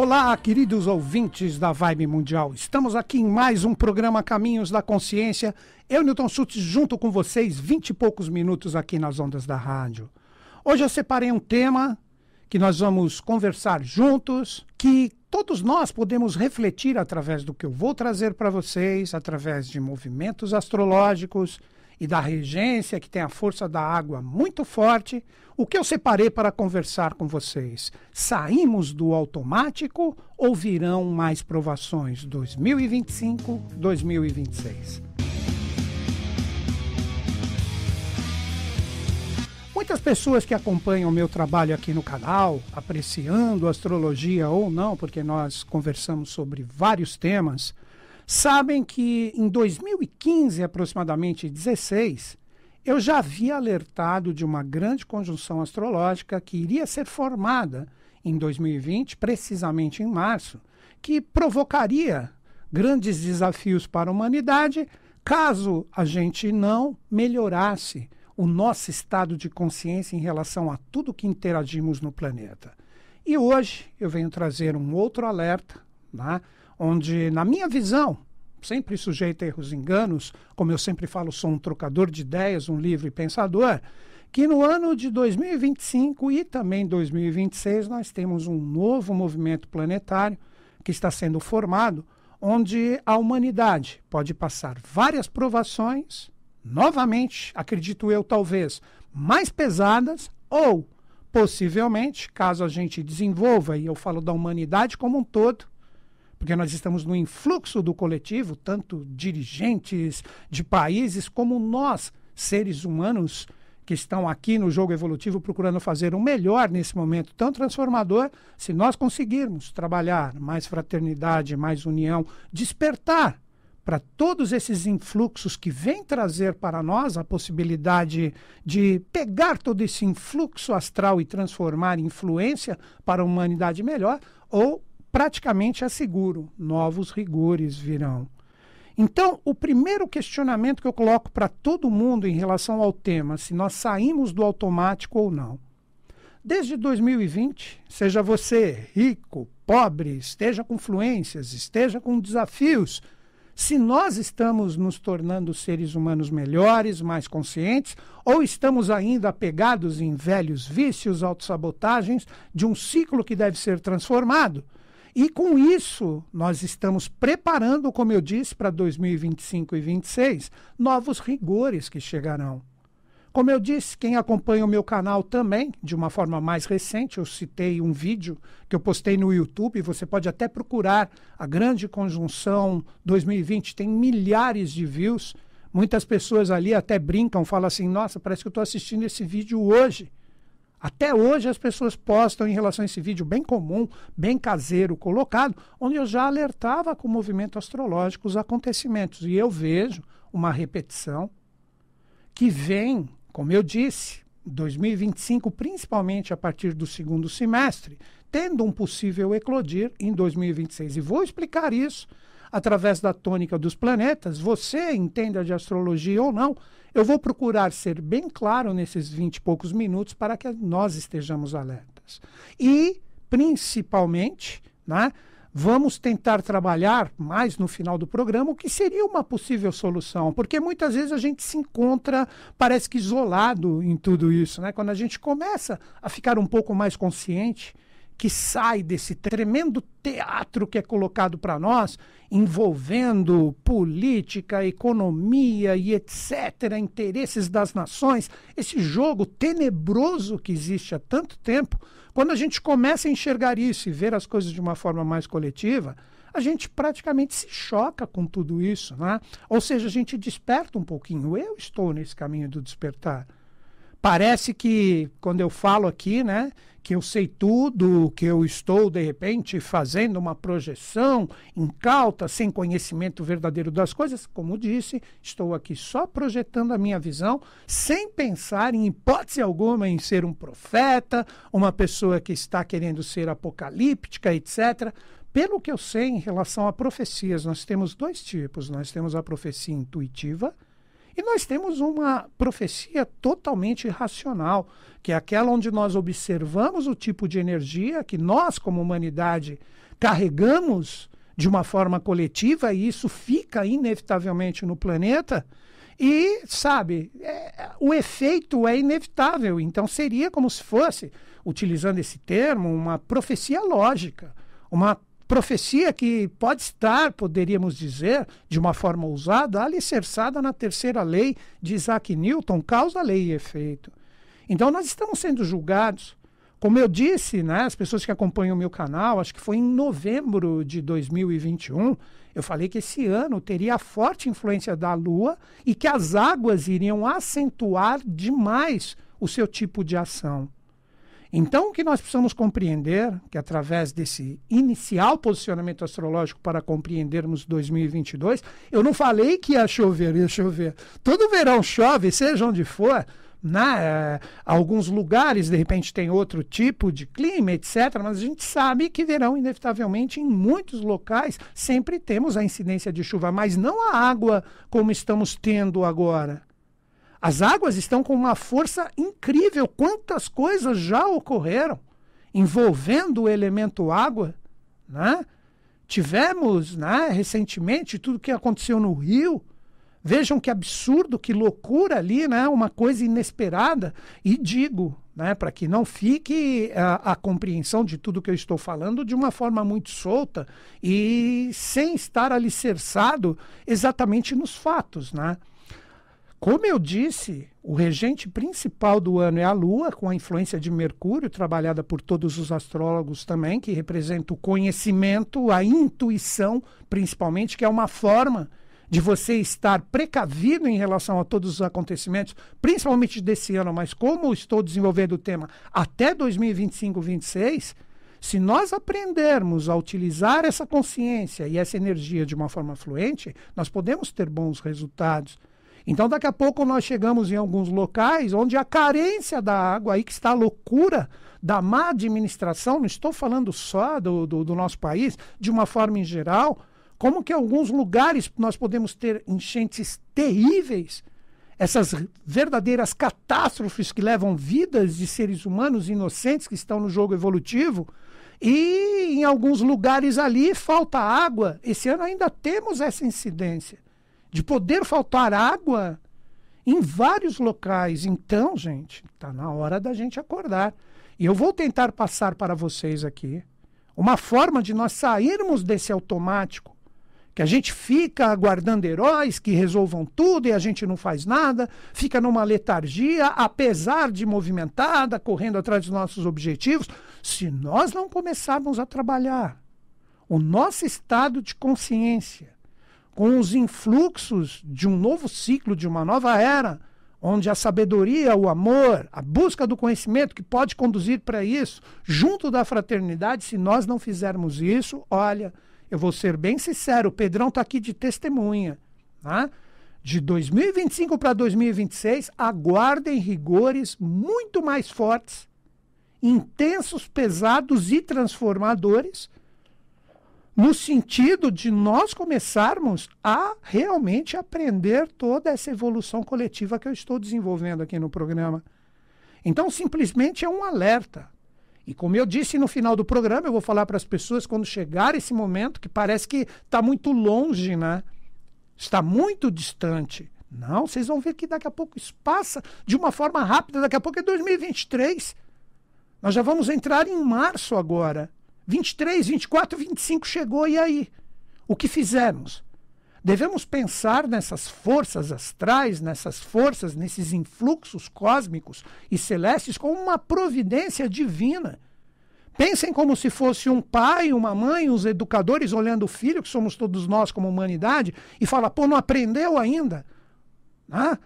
Olá, queridos ouvintes da Vibe Mundial. Estamos aqui em mais um programa Caminhos da Consciência. Eu, Newton Schultz, junto com vocês, vinte e poucos minutos aqui nas ondas da rádio. Hoje eu separei um tema que nós vamos conversar juntos, que todos nós podemos refletir através do que eu vou trazer para vocês, através de movimentos astrológicos e da regência, que tem a força da água muito forte. O que eu separei para conversar com vocês? Saímos do automático ou virão mais provações 2025, 2026? Muitas pessoas que acompanham o meu trabalho aqui no canal, apreciando astrologia ou não, porque nós conversamos sobre vários temas, sabem que em 2015, aproximadamente 16, eu já havia alertado de uma grande conjunção astrológica que iria ser formada em 2020, precisamente em março, que provocaria grandes desafios para a humanidade caso a gente não melhorasse o nosso estado de consciência em relação a tudo que interagimos no planeta. E hoje eu venho trazer um outro alerta, né? Onde, na minha visão, sempre sujeito a erros e enganos, como eu sempre falo, sou um trocador de ideias, um livre pensador, que no ano de 2025 e também 2026 nós temos um novo movimento planetário que está sendo formado, onde a humanidade pode passar várias provações, novamente, acredito eu, talvez mais pesadas ou possivelmente, caso a gente desenvolva, e eu falo da humanidade como um todo, porque nós estamos no influxo do coletivo, tanto dirigentes de países como nós, seres humanos que estão aqui no jogo evolutivo procurando fazer o melhor nesse momento tão transformador, se nós conseguirmos trabalhar mais fraternidade, mais união, despertar para todos esses influxos que vêm trazer para nós a possibilidade de pegar todo esse influxo astral e transformar em influência para a humanidade melhor, ou praticamente asseguro, novos rigores virão. Então, o primeiro questionamento que eu coloco para todo mundo em relação ao tema, se nós saímos do automático ou não. Desde 2020, seja você rico, pobre, esteja com fluências, esteja com desafios, se nós estamos nos tornando seres humanos melhores, mais conscientes, ou estamos ainda apegados em velhos vícios, autossabotagens de um ciclo que deve ser transformado, e com isso, nós estamos preparando, como eu disse, para 2025 e 2026, novos rigores que chegarão. Como eu disse, quem acompanha o meu canal também, de uma forma mais recente, eu citei um vídeo que eu postei no YouTube, você pode até procurar a Grande Conjunção 2020, tem milhares de views. Muitas pessoas ali até brincam, falam assim: nossa, parece que eu estou assistindo esse vídeo hoje. Até hoje as pessoas postam em relação a esse vídeo bem comum, bem caseiro colocado, onde eu já alertava com o movimento astrológico os acontecimentos. E eu vejo uma repetição que vem, como eu disse, 2025, principalmente a partir do segundo semestre, tendo um possível eclodir em 2026. E vou explicar isso através da tônica dos planetas. Você entenda de astrologia ou não, eu vou procurar ser bem claro nesses 20 e poucos minutos para que nós estejamos alertas. E, principalmente, né, vamos tentar trabalhar mais no final do programa o que seria uma possível solução, porque muitas vezes a gente se encontra, parece que isolado em tudo isso. Né? Quando a gente começa a ficar um pouco mais consciente, que sai desse tremendo teatro que é colocado para nós, envolvendo política, economia e etc., interesses das nações, esse jogo tenebroso que existe há tanto tempo, quando a gente começa a enxergar isso e ver as coisas de uma forma mais coletiva, a gente praticamente se choca com tudo isso, né? Ou seja, a gente desperta um pouquinho. Eu estou nesse caminho do despertar. Parece que quando eu falo aqui, né, que eu sei tudo, que eu estou de repente fazendo uma projeção incauta, sem conhecimento verdadeiro das coisas, como disse, estou aqui só projetando a minha visão, sem pensar em hipótese alguma em ser um profeta, uma pessoa que está querendo ser apocalíptica, etc. Pelo que eu sei em relação a profecias, nós temos dois tipos. Nós temos a profecia intuitiva E nós temos uma profecia totalmente racional, que é aquela onde nós observamos o tipo de energia que nós, como humanidade, carregamos de uma forma coletiva, e isso fica inevitavelmente no planeta. E, sabe, é, o efeito é inevitável. Então, seria como se fosse, utilizando esse termo, uma profecia lógica, uma profecia que pode estar, poderíamos dizer, de uma forma ousada, alicerçada na terceira lei de Isaac Newton, causa, lei e efeito. Então nós estamos sendo julgados. Como eu disse, né, as pessoas que acompanham o meu canal, acho que foi em novembro de 2021, eu falei que esse ano teria a forte influência da Lua e que as águas iriam acentuar demais o seu tipo de ação. Então, o que nós precisamos compreender, que através desse inicial posicionamento astrológico para compreendermos 2022, eu não falei que ia chover, ia chover. Todo verão chove, seja onde for, né? alguns lugares, de repente, tem outro tipo de clima, etc. Mas a gente sabe que verão, inevitavelmente, em muitos locais, sempre temos a incidência de chuva, mas não a água como estamos tendo agora. As águas estão com uma força incrível. Quantas coisas já ocorreram envolvendo o elemento água, né? Tivemos, né, recentemente, tudo que aconteceu no Rio. Vejam que absurdo, que loucura ali, né? Uma coisa inesperada. E digo, né, para que não fique a, a, compreensão de tudo que eu estou falando de uma forma muito solta e sem estar alicerçado exatamente nos fatos, né? Como eu disse, o regente principal do ano é a Lua, com a influência de Mercúrio, trabalhada por todos os astrólogos também, que representa o conhecimento, a intuição, principalmente, que é uma forma de você estar precavido em relação a todos os acontecimentos, principalmente desse ano, mas como estou desenvolvendo o tema até 2025, 2026, se nós aprendermos a utilizar essa consciência e essa energia de uma forma fluente, nós podemos ter bons resultados. Então, daqui a pouco nós chegamos em alguns locais onde a carência da água, aí que está a loucura da má administração, não estou falando só do, do, do nosso país, de uma forma em geral, como que em alguns lugares nós podemos ter enchentes terríveis, essas verdadeiras catástrofes que levam vidas de seres humanos inocentes que estão no jogo evolutivo, e em alguns lugares ali falta água. Esse ano ainda temos essa incidência de poder faltar água em vários locais. Então, gente, está na hora da gente acordar. E eu vou tentar passar para vocês aqui uma forma de nós sairmos desse automático, que a gente fica aguardando heróis que resolvam tudo e a gente não faz nada, fica numa letargia, apesar de movimentada, correndo atrás dos nossos objetivos. Se nós não começarmos a trabalhar o nosso estado de consciência, com os influxos de um novo ciclo, de uma nova era, onde a sabedoria, o amor, a busca do conhecimento que pode conduzir para isso, junto da fraternidade, se nós não fizermos isso, olha, eu vou ser bem sincero, o Pedrão está aqui de testemunha. Tá? De 2025 para 2026, aguardem rigores muito mais fortes, intensos, pesados e transformadores no sentido de nós começarmos a realmente aprender toda essa evolução coletiva que eu estou desenvolvendo aqui no programa. Então, simplesmente é um alerta. E como eu disse no final do programa, eu vou falar para as pessoas quando chegar esse momento que parece que está muito longe, né? Está muito distante. Não, vocês vão ver que daqui a pouco isso passa de uma forma rápida. Daqui a pouco é 2023. Nós já vamos entrar em março agora. 23, 24, 25 chegou, e aí? O que fizemos? Devemos pensar nessas forças astrais, nessas forças, nesses influxos cósmicos e celestes como uma providência divina. Pensem como se fosse um pai, uma mãe, os educadores olhando o filho, que somos todos nós como humanidade, e fala, pô, não aprendeu ainda? Ah,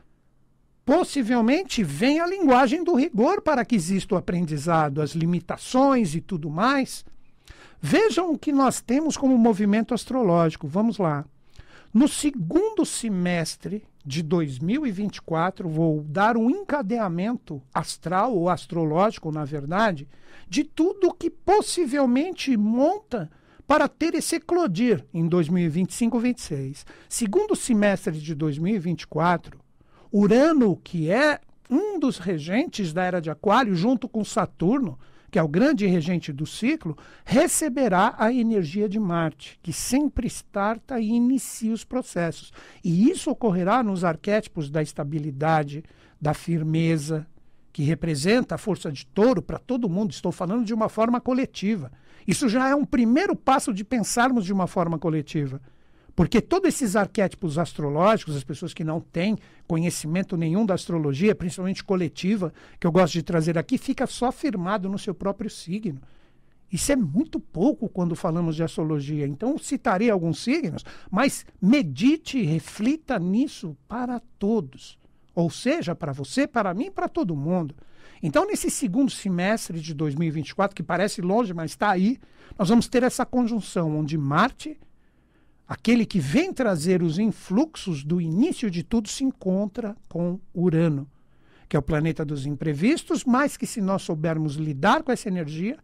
possivelmente vem a linguagem do rigor para que exista o aprendizado, as limitações e tudo mais. Vejam o que nós temos como movimento astrológico. Vamos lá. No segundo semestre de 2024, vou dar um encadeamento astral ou astrológico, na verdade, de tudo que possivelmente monta para ter esse eclodir em 2025-26. Segundo semestre de 2024, Urano, que é um dos regentes da era de Aquário, junto com Saturno, que é o grande regente do ciclo, receberá a energia de Marte, que sempre starta e inicia os processos. E isso ocorrerá nos arquétipos da estabilidade, da firmeza, que representa a força de touro para todo mundo. Estou falando de uma forma coletiva. Isso já é um primeiro passo de pensarmos de uma forma coletiva. Porque todos esses arquétipos astrológicos, as pessoas que não têm conhecimento nenhum da astrologia, principalmente coletiva, que eu gosto de trazer aqui, fica só firmado no seu próprio signo. Isso é muito pouco quando falamos de astrologia. Então, citarei alguns signos, mas medite e reflita nisso para todos. Ou seja, para você, para mim, para todo mundo. Então, nesse segundo semestre de 2024, que parece longe, mas está aí, nós vamos ter essa conjunção onde Marte aquele que vem trazer os influxos do início de tudo se encontra com Urano, que é o planeta dos imprevistos, mas que se nós soubermos lidar com essa energia,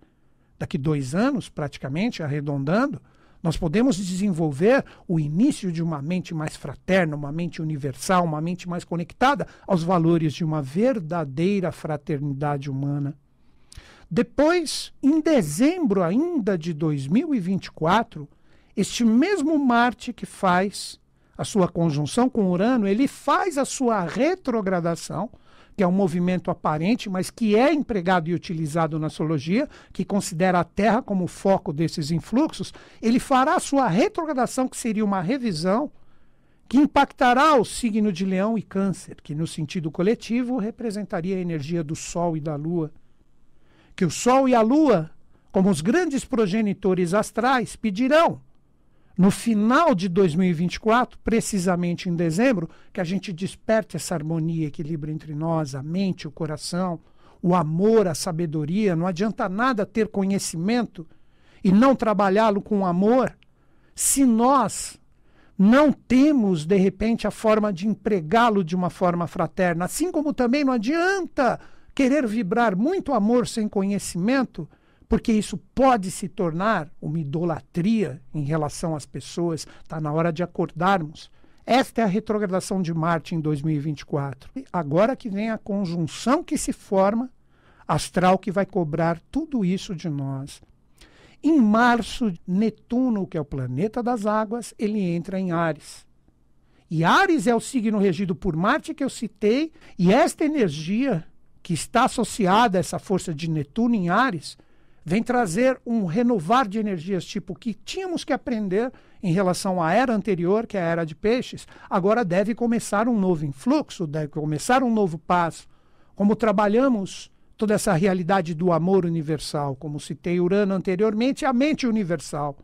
daqui dois anos, praticamente, arredondando, nós podemos desenvolver o início de uma mente mais fraterna, uma mente universal, uma mente mais conectada aos valores de uma verdadeira fraternidade humana. Depois, em dezembro ainda de 2024, este mesmo Marte que faz a sua conjunção com Urano, ele faz a sua retrogradação, que é um movimento aparente, mas que é empregado e utilizado na astrologia, que considera a Terra como foco desses influxos, ele fará a sua retrogradação, que seria uma revisão, que impactará o signo de Leão e Câncer, que no sentido coletivo representaria a energia do Sol e da Lua. Que o Sol e a Lua, como os grandes progenitores astrais, pedirão no final de 2024, precisamente em dezembro, que a gente desperte essa harmonia e equilíbrio entre nós, a mente, o coração, o amor, a sabedoria. Não adianta nada ter conhecimento e não trabalhá-lo com amor se nós não temos, de repente, a forma de empregá-lo de uma forma fraterna. Assim como também não adianta querer vibrar muito amor sem conhecimento porque isso pode se tornar uma idolatria em relação às pessoas. Está na hora de acordarmos. Esta é a retrogradação de Marte em 2024. Agora que vem a conjunção que se forma, astral que vai cobrar tudo isso de nós. Em março, Netuno, que é o planeta das águas, ele entra em Ares. E Ares é o signo regido por Marte que eu citei, e esta energia que está associada a essa força de Netuno em Ares vem trazer um renovar de energias, tipo que tínhamos que aprender em relação à era anterior, que é a era de peixes, agora deve começar um novo influxo, deve começar um novo passo. Como trabalhamos toda essa realidade do amor universal, como citei Urano anteriormente, a mente universal.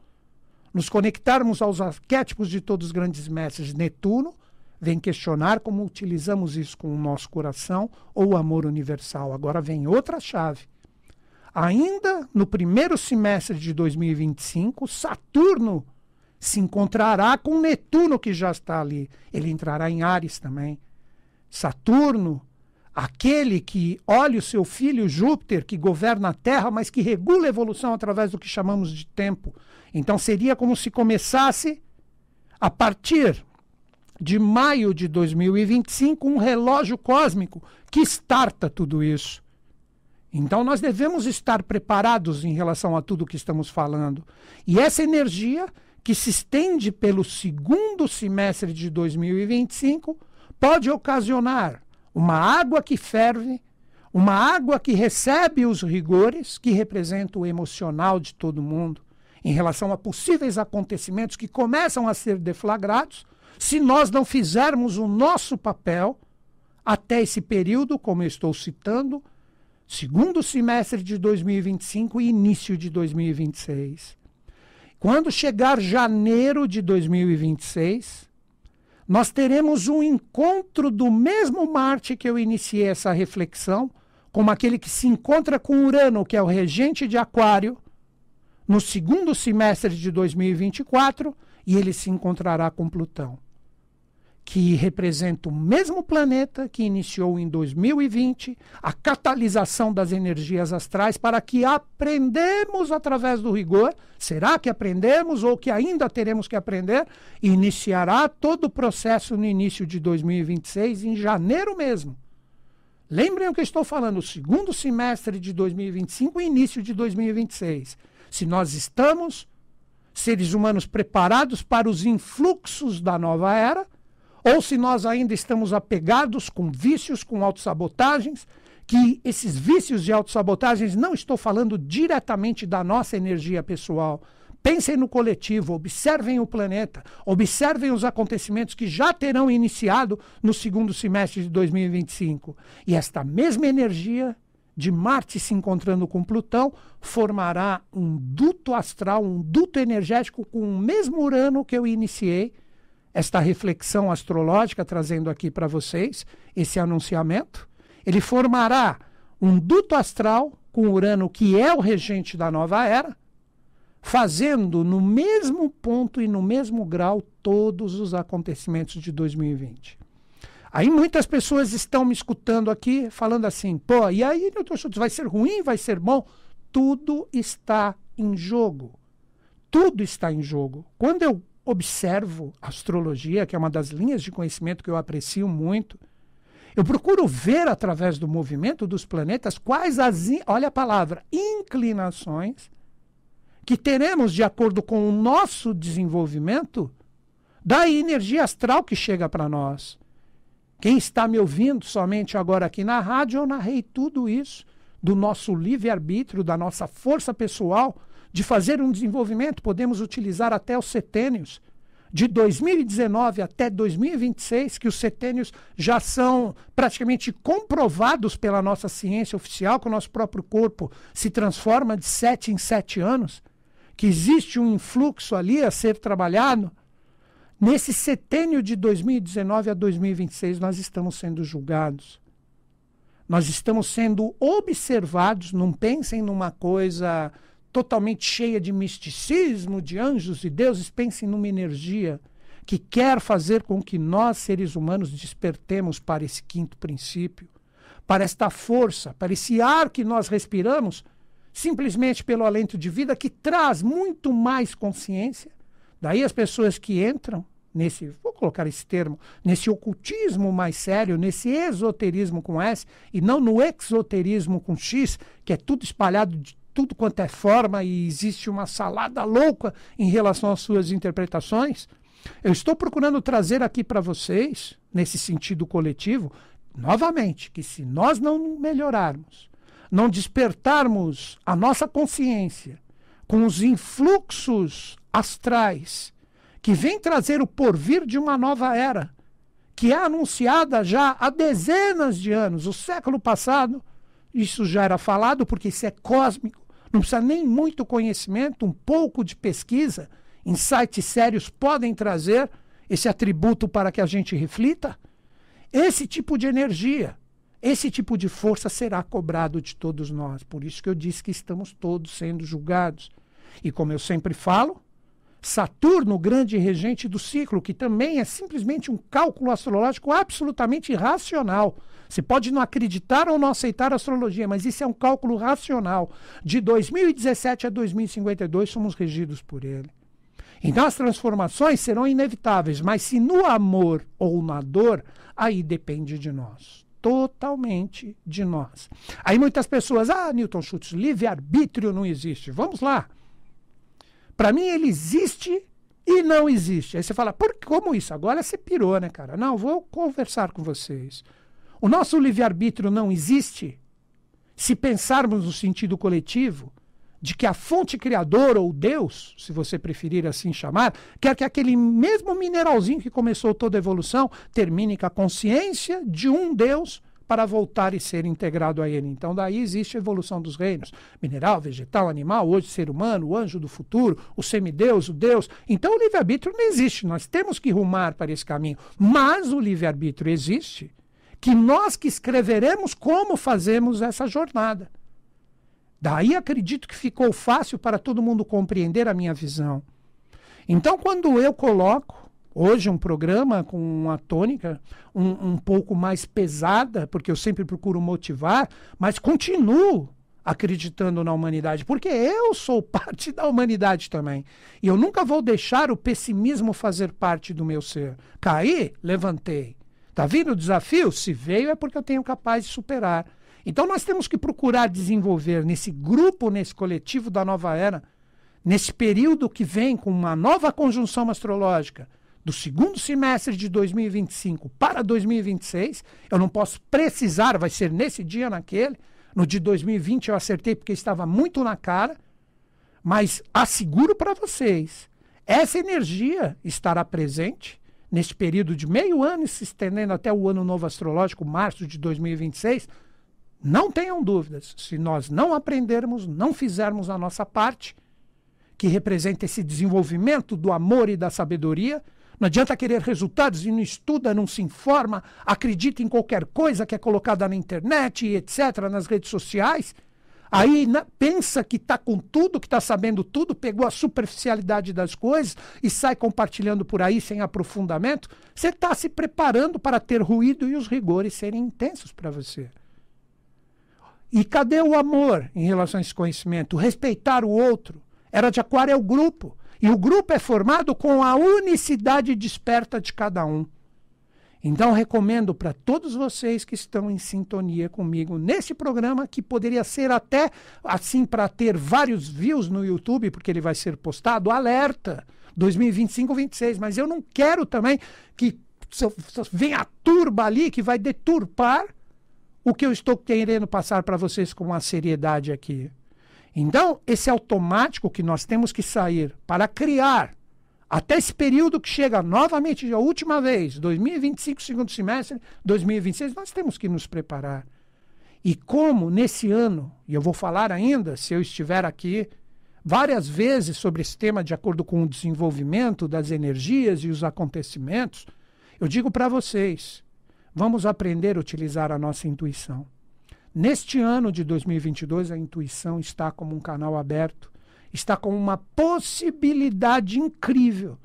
Nos conectarmos aos arquétipos de todos os grandes mestres. Netuno vem questionar como utilizamos isso com o nosso coração ou o amor universal. Agora vem outra chave Ainda no primeiro semestre de 2025, Saturno se encontrará com Netuno, que já está ali. Ele entrará em Ares também. Saturno, aquele que olha o seu filho Júpiter, que governa a Terra, mas que regula a evolução através do que chamamos de tempo. Então seria como se começasse, a partir de maio de 2025, um relógio cósmico que starta tudo isso. Então nós devemos estar preparados em relação a tudo que estamos falando. E essa energia que se estende pelo segundo semestre de 2025 pode ocasionar uma água que ferve, uma água que recebe os rigores, que representa o emocional de todo mundo, em relação a possíveis acontecimentos que começam a ser deflagrados, se nós não fizermos o nosso papel até esse período, como eu estou citando, segundo semestre de 2025 e início de 2026. Quando chegar janeiro de 2026, nós teremos um encontro do mesmo Marte que eu iniciei essa reflexão, como aquele que se encontra com Urano, que é o regente de Aquário, no segundo semestre de 2024, e ele se encontrará com Plutão. Que representa o mesmo planeta que iniciou em 2020 a catalisação das energias astrais para que aprendemos através do rigor. Será que aprendemos ou que ainda teremos que aprender? Iniciará todo o processo no início de 2026, em janeiro mesmo. Lembrem o que estou falando, segundo semestre de 2025 e início de 2026. Se nós estamos, seres humanos, preparados para os influxos da nova era, ou se nós ainda estamos apegados com vícios, com autossabotagens, que esses vícios de autossabotagens não estou falando diretamente da nossa energia pessoal. Pensem no coletivo, observem o planeta, observem os acontecimentos que já terão iniciado no segundo semestre de 2025. E esta mesma energia de Marte se encontrando com Plutão formará um duto astral, um duto energético com o mesmo Urano que eu iniciei esta reflexão astrológica, trazendo aqui para vocês esse anunciamento. Ele formará um duto astral com Urano, que é o regente da nova era, fazendo no mesmo ponto e no mesmo grau todos os acontecimentos de 2020. Aí muitas pessoas estão me escutando aqui falando assim: pô, e aí, doutor Schultz, vai ser ruim, vai ser bom? Tudo está em jogo. Tudo está em jogo. Quando eu observo astrologia, que é uma das linhas de conhecimento que eu aprecio muito. Eu procuro ver através do movimento dos planetas quais as, olha a palavra, inclinações que teremos de acordo com o nosso desenvolvimento da energia astral que chega para nós. Quem está me ouvindo somente agora aqui na rádio, eu narrei tudo isso do nosso livre-arbítrio, da nossa força pessoal, de fazer um desenvolvimento, podemos utilizar até os setênios. De 2019 até 2026, que os setênios já são praticamente comprovados pela nossa ciência oficial, que o nosso próprio corpo se transforma de sete em sete anos, que existe um influxo ali a ser trabalhado. Nesse setênio de 2019 a 2026, nós estamos sendo julgados. Nós estamos sendo observados, não pensem numa coisa totalmente cheia de misticismo, de anjos e deuses, pensem numa energia que quer fazer com que nós, seres humanos, despertemos para esse quinto princípio, para esta força, para esse ar que nós respiramos, simplesmente pelo alento de vida que traz muito mais consciência. Daí as pessoas que entram nesse, vou colocar esse termo, nesse ocultismo mais sério, nesse esoterismo com S, e não no exoterismo com X, que é tudo espalhado de tudo quanto é forma e existe uma salada louca em relação às suas interpretações. Eu estou procurando trazer aqui para vocês, nesse sentido coletivo, novamente, que se nós não melhorarmos, não despertarmos a nossa consciência com os influxos astrais que vem trazer o porvir de uma nova era, que é anunciada já há dezenas de anos. O século passado, isso já era falado, porque isso é cósmico. Não precisa nem muito conhecimento, um pouco de pesquisa, insights sérios podem trazer esse atributo para que a gente reflita. Esse tipo de energia, esse tipo de força será cobrado de todos nós. Por isso que eu disse que estamos todos sendo julgados. E como eu sempre falo, Saturno, grande regente do ciclo, que também é simplesmente um cálculo astrológico absolutamente irracional. Você pode não acreditar ou não aceitar a astrologia, mas isso é um cálculo racional. De 2017 a 2052 somos regidos por ele. Então as transformações serão inevitáveis, mas se no amor ou na dor, aí depende de nós. Totalmente de nós. Aí muitas pessoas, ah, Newton Schultz, livre-arbítrio não existe. Vamos lá. Para mim, ele existe e não existe. Aí você fala, por como isso? Agora você pirou, né, cara? Não, vou conversar com vocês. O nosso livre-arbítrio não existe se pensarmos no sentido coletivo de que a fonte criadora, ou Deus, se você preferir assim chamar, quer que aquele mesmo mineralzinho que começou toda a evolução termine com a consciência de um Deus para voltar e ser integrado a ele. Então, daí existe a evolução dos reinos: mineral, vegetal, animal, hoje ser humano, o anjo do futuro, o semideus, o Deus. Então, o livre-arbítrio não existe. Nós temos que rumar para esse caminho. Mas o livre-arbítrio existe, que nós que escreveremos como fazemos essa jornada. Daí acredito que ficou fácil para todo mundo compreender a minha visão. Então, quando eu coloco Hoje um programa com uma tônica um, um pouco mais pesada, porque eu sempre procuro motivar, mas continuo acreditando na humanidade, porque eu sou parte da humanidade também. E eu nunca vou deixar o pessimismo fazer parte do meu ser. Caí, levantei. Tá vindo o desafio? Se veio é porque eu tenho capaz de superar. Então nós temos que procurar desenvolver nesse grupo, nesse coletivo da nova era, nesse período que vem com uma nova conjunção astrológica, do segundo semestre de 2025 para 2026, eu não posso precisar, vai ser nesse dia, naquele. No de 2020 eu acertei porque estava muito na cara, mas asseguro para vocês, essa energia estará presente nesse período de meio ano se estendendo até o ano novo astrológico, março de 2026. Não tenham dúvidas, se nós não aprendermos, não fizermos a nossa parte, que representa esse desenvolvimento do amor e da sabedoria, não adianta querer resultados e não estuda, não se informa, acredita em qualquer coisa que é colocada na internet etc., nas redes sociais. Aí na, pensa que está com tudo, que está sabendo tudo, pegou a superficialidade das coisas e sai compartilhando por aí sem aprofundamento. Você está se preparando para ter ruído e os rigores serem intensos para você. E cadê o amor em relação a esse conhecimento? Respeitar o outro. Era de Aquário é o grupo. E o grupo é formado com a unicidade desperta de cada um. Então, recomendo para todos vocês que estão em sintonia comigo nesse programa, que poderia ser até assim para ter vários views no YouTube, porque ele vai ser postado, alerta 2025-26. Mas eu não quero também que venha a turba ali que vai deturpar o que eu estou querendo passar para vocês com uma seriedade aqui. Então, esse automático que nós temos que sair para criar, até esse período que chega novamente a última vez, 2025, segundo semestre, 2026, nós temos que nos preparar. E como nesse ano, e eu vou falar ainda, se eu estiver aqui, várias vezes sobre esse tema, de acordo com o desenvolvimento das energias e os acontecimentos, eu digo para vocês: vamos aprender a utilizar a nossa intuição. Neste ano de 2022, a intuição está como um canal aberto, está como uma possibilidade incrível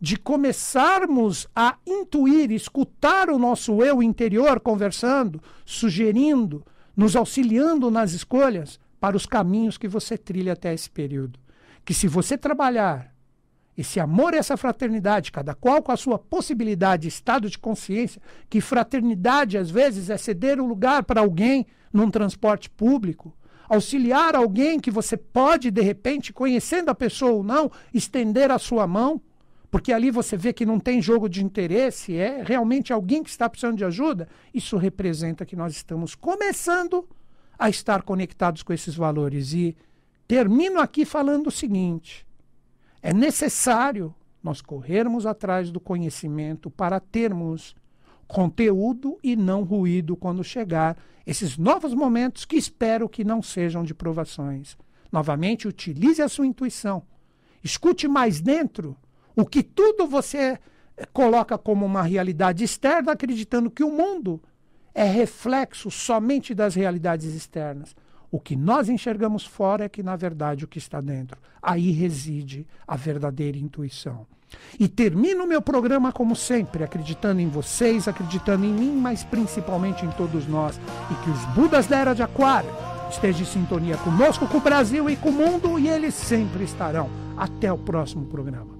de começarmos a intuir, escutar o nosso eu interior conversando, sugerindo, nos auxiliando nas escolhas para os caminhos que você trilha até esse período. Que se você trabalhar esse amor essa fraternidade, cada qual com a sua possibilidade, estado de consciência, que fraternidade às vezes é ceder o lugar para alguém num transporte público, auxiliar alguém que você pode, de repente, conhecendo a pessoa ou não, estender a sua mão, porque ali você vê que não tem jogo de interesse, é realmente alguém que está precisando de ajuda, isso representa que nós estamos começando a estar conectados com esses valores. E termino aqui falando o seguinte: é necessário nós corrermos atrás do conhecimento para termos conteúdo e não ruído quando chegar esses novos momentos que espero que não sejam de provações. Novamente, utilize a sua intuição. Escute mais dentro o que tudo você coloca como uma realidade externa, acreditando que o mundo é reflexo somente das realidades externas. O que nós enxergamos fora é que, na verdade, o que está dentro. Aí reside a verdadeira intuição. E termino meu programa como sempre, acreditando em vocês, acreditando em mim, mas principalmente em todos nós. E que os Budas da Era de Aquário estejam em sintonia conosco, com o Brasil e com o mundo, e eles sempre estarão. Até o próximo programa.